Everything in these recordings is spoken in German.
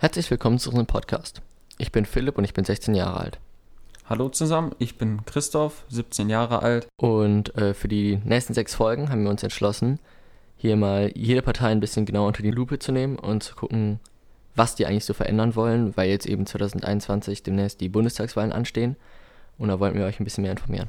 Herzlich willkommen zu unserem Podcast. Ich bin Philipp und ich bin 16 Jahre alt. Hallo zusammen, ich bin Christoph, 17 Jahre alt. Und äh, für die nächsten sechs Folgen haben wir uns entschlossen, hier mal jede Partei ein bisschen genauer unter die Lupe zu nehmen und zu gucken, was die eigentlich so verändern wollen, weil jetzt eben 2021 demnächst die Bundestagswahlen anstehen. Und da wollten wir euch ein bisschen mehr informieren.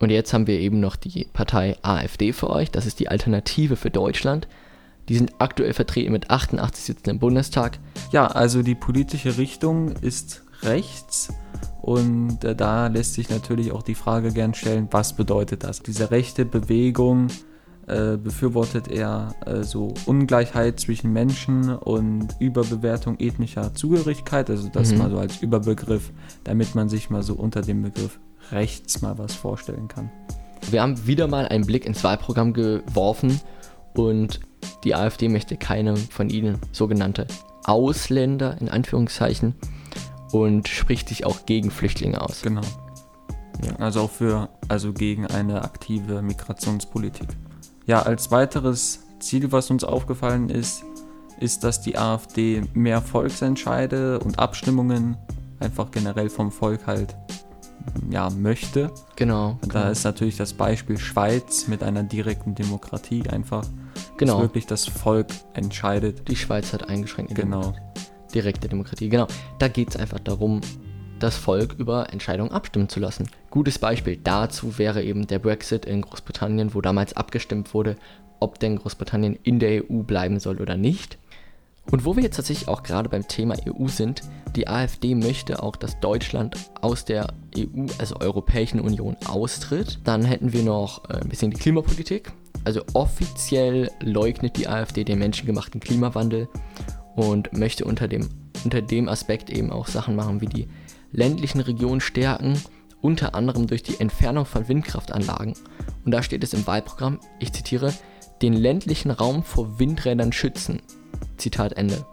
Und jetzt haben wir eben noch die Partei AfD für euch. Das ist die Alternative für Deutschland. Die sind aktuell vertreten mit 88 Sitzen im Bundestag. Ja, also die politische Richtung ist rechts. Und äh, da lässt sich natürlich auch die Frage gern stellen, was bedeutet das? Diese rechte Bewegung äh, befürwortet er äh, so Ungleichheit zwischen Menschen und Überbewertung ethnischer Zugehörigkeit. Also das mhm. mal so als Überbegriff, damit man sich mal so unter dem Begriff rechts mal was vorstellen kann. Wir haben wieder mal einen Blick ins Wahlprogramm geworfen und die AfD möchte keine von ihnen sogenannte Ausländer in Anführungszeichen und spricht sich auch gegen Flüchtlinge aus. Genau. Ja. Also auch für, also gegen eine aktive Migrationspolitik. Ja, als weiteres Ziel, was uns aufgefallen ist, ist, dass die AfD mehr Volksentscheide und Abstimmungen einfach generell vom Volk halt ja, möchte. Genau. Und da genau. ist natürlich das Beispiel Schweiz mit einer direkten Demokratie einfach. Genau. Dass wirklich das Volk entscheidet. Die Schweiz hat eingeschränkte genau. Demokratie. Direkte Demokratie, genau. Da geht es einfach darum, das Volk über Entscheidungen abstimmen zu lassen. Gutes Beispiel dazu wäre eben der Brexit in Großbritannien, wo damals abgestimmt wurde, ob denn Großbritannien in der EU bleiben soll oder nicht. Und wo wir jetzt tatsächlich auch gerade beim Thema EU sind, die AfD möchte auch, dass Deutschland aus der EU, also Europäischen Union, austritt. Dann hätten wir noch äh, ein bisschen die Klimapolitik. Also offiziell leugnet die AfD den menschengemachten Klimawandel und möchte unter dem, unter dem Aspekt eben auch Sachen machen wie die ländlichen Regionen stärken, unter anderem durch die Entfernung von Windkraftanlagen. Und da steht es im Wahlprogramm, ich zitiere, den ländlichen Raum vor Windrädern schützen. Zitat Ende.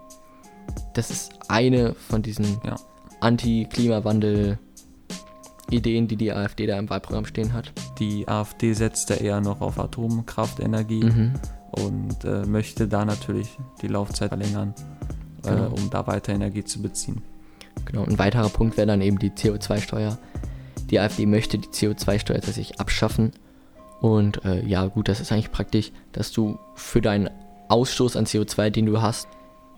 Das ist eine von diesen ja. Anti-Klimawandel-Ideen, die die AfD da im Wahlprogramm stehen hat. Die AfD setzt da eher noch auf Atomkraftenergie mhm. und äh, möchte da natürlich die Laufzeit verlängern, äh, genau. äh, um da weiter Energie zu beziehen. Genau, ein weiterer Punkt wäre dann eben die CO2-Steuer. Die AfD möchte die CO2-Steuer tatsächlich abschaffen. Und äh, ja, gut, das ist eigentlich praktisch, dass du für deinen Ausstoß an CO2, den du hast,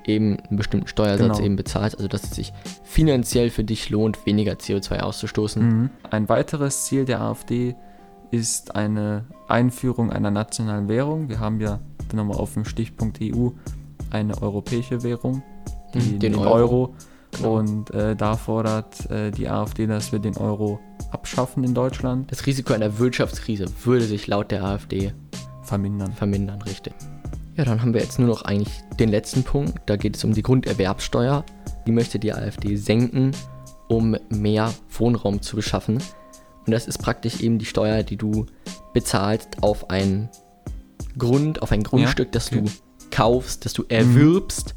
eben einen bestimmten Steuersatz genau. eben bezahlst, also dass es sich finanziell für dich lohnt, weniger CO2 auszustoßen. Mhm. Ein weiteres Ziel der AfD ist eine Einführung einer nationalen Währung. Wir haben ja nochmal auf dem Stichpunkt EU eine europäische Währung, die, mhm, den, den, Euro. Euro. Genau. Und äh, da fordert äh, die AfD, dass wir den Euro abschaffen in Deutschland. Das Risiko einer Wirtschaftskrise würde sich laut der AfD vermindern. Vermindern, richtig. Ja, dann haben wir jetzt nur noch eigentlich den letzten Punkt. Da geht es um die Grunderwerbsteuer. Die möchte die AfD senken, um mehr Wohnraum zu beschaffen. Und das ist praktisch eben die Steuer, die du bezahlst auf ein Grund, auf ein Grundstück, ja, das du kaufst, das du erwirbst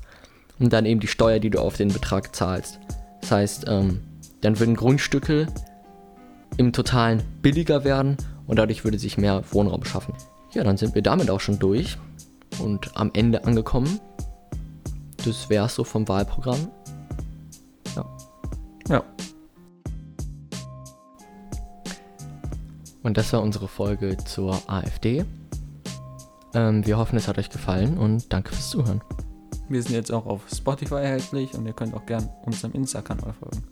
mhm. und dann eben die Steuer, die du auf den Betrag zahlst. Das heißt, ähm, dann würden Grundstücke im Totalen billiger werden und dadurch würde sich mehr Wohnraum schaffen. Ja, dann sind wir damit auch schon durch und am Ende angekommen. Das wäre so vom Wahlprogramm. Ja. Ja. Und das war unsere Folge zur AfD. Ähm, wir hoffen, es hat euch gefallen und danke fürs Zuhören. Wir sind jetzt auch auf Spotify erhältlich und ihr könnt auch gern unserem Insta-Kanal folgen.